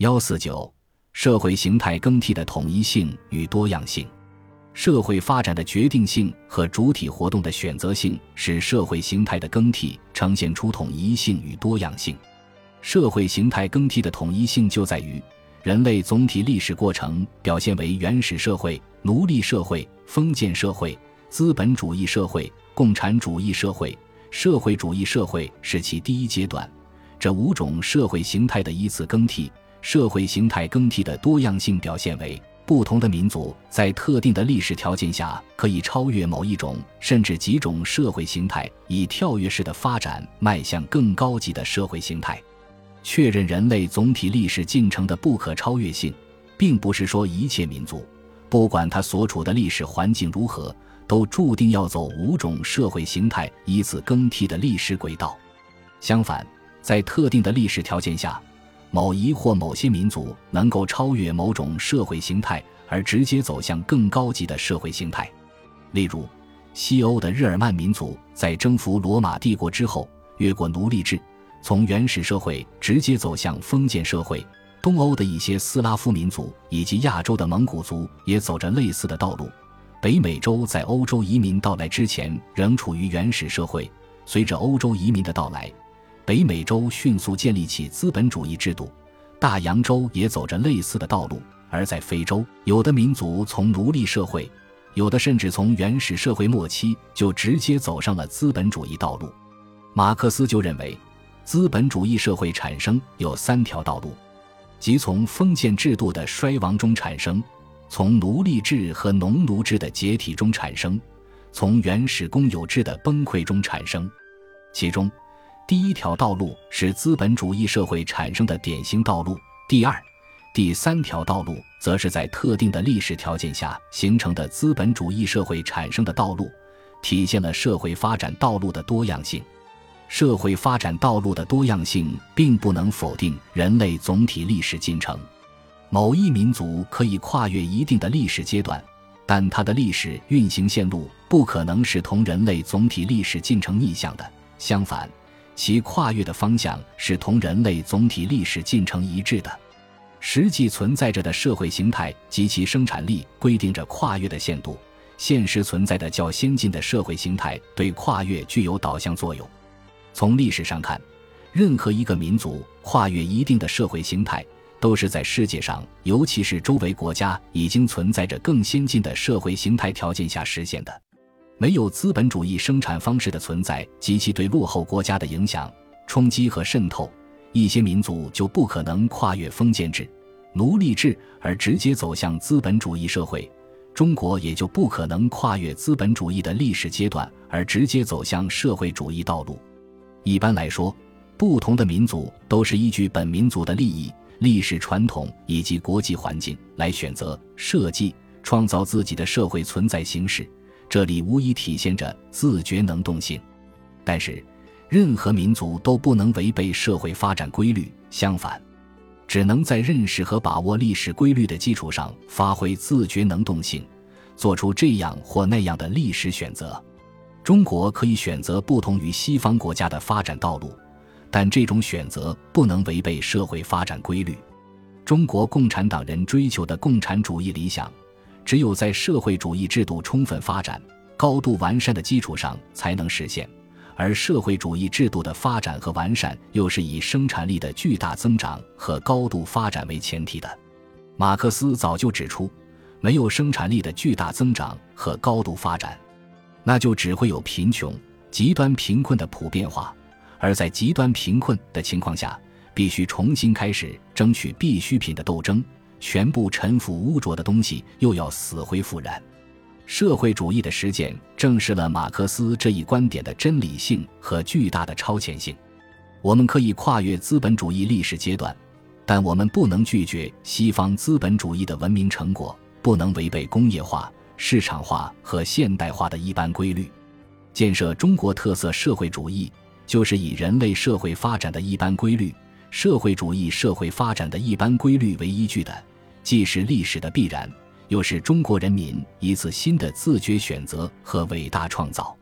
幺四九，社会形态更替的统一性与多样性。社会发展的决定性和主体活动的选择性，使社会形态的更替呈现出统一性与多样性。社会形态更替的统一性就在于，人类总体历史过程表现为原始社会、奴隶社会、封建社会、资本主义社会、共产主义社会、社会主义社会是其第一阶段。这五种社会形态的依次更替，社会形态更替的多样性表现为。不同的民族在特定的历史条件下，可以超越某一种甚至几种社会形态，以跳跃式的发展迈向更高级的社会形态。确认人类总体历史进程的不可超越性，并不是说一切民族，不管他所处的历史环境如何，都注定要走五种社会形态依次更替的历史轨道。相反，在特定的历史条件下。某一或某些民族能够超越某种社会形态，而直接走向更高级的社会形态。例如，西欧的日耳曼民族在征服罗马帝国之后，越过奴隶制，从原始社会直接走向封建社会；东欧的一些斯拉夫民族以及亚洲的蒙古族也走着类似的道路。北美洲在欧洲移民到来之前仍处于原始社会，随着欧洲移民的到来。北美洲迅速建立起资本主义制度，大洋洲也走着类似的道路。而在非洲，有的民族从奴隶社会，有的甚至从原始社会末期就直接走上了资本主义道路。马克思就认为，资本主义社会产生有三条道路，即从封建制度的衰亡中产生，从奴隶制和农奴制的解体中产生，从原始公有制的崩溃中产生。其中，第一条道路是资本主义社会产生的典型道路，第二、第三条道路则是在特定的历史条件下形成的资本主义社会产生的道路，体现了社会发展道路的多样性。社会发展道路的多样性并不能否定人类总体历史进程。某一民族可以跨越一定的历史阶段，但它的历史运行线路不可能是同人类总体历史进程逆向的，相反。其跨越的方向是同人类总体历史进程一致的，实际存在着的社会形态及其生产力规定着跨越的限度。现实存在的较先进的社会形态对跨越具有导向作用。从历史上看，任何一个民族跨越一定的社会形态，都是在世界上，尤其是周围国家已经存在着更先进的社会形态条件下实现的。没有资本主义生产方式的存在及其对落后国家的影响、冲击和渗透，一些民族就不可能跨越封建制、奴隶制而直接走向资本主义社会。中国也就不可能跨越资本主义的历史阶段而直接走向社会主义道路。一般来说，不同的民族都是依据本民族的利益、历史传统以及国际环境来选择、设计、创造自己的社会存在形式。这里无疑体现着自觉能动性，但是，任何民族都不能违背社会发展规律，相反，只能在认识和把握历史规律的基础上发挥自觉能动性，做出这样或那样的历史选择。中国可以选择不同于西方国家的发展道路，但这种选择不能违背社会发展规律。中国共产党人追求的共产主义理想。只有在社会主义制度充分发展、高度完善的基础上才能实现，而社会主义制度的发展和完善又是以生产力的巨大增长和高度发展为前提的。马克思早就指出，没有生产力的巨大增长和高度发展，那就只会有贫穷、极端贫困的普遍化，而在极端贫困的情况下，必须重新开始争取必需品的斗争。全部陈腐污浊的东西又要死灰复燃，社会主义的实践证实了马克思这一观点的真理性和巨大的超前性。我们可以跨越资本主义历史阶段，但我们不能拒绝西方资本主义的文明成果，不能违背工业化、市场化和现代化的一般规律。建设中国特色社会主义，就是以人类社会发展的一般规律、社会主义社会发展的一般规律为依据的。既是历史的必然，又是中国人民一次新的自觉选择和伟大创造。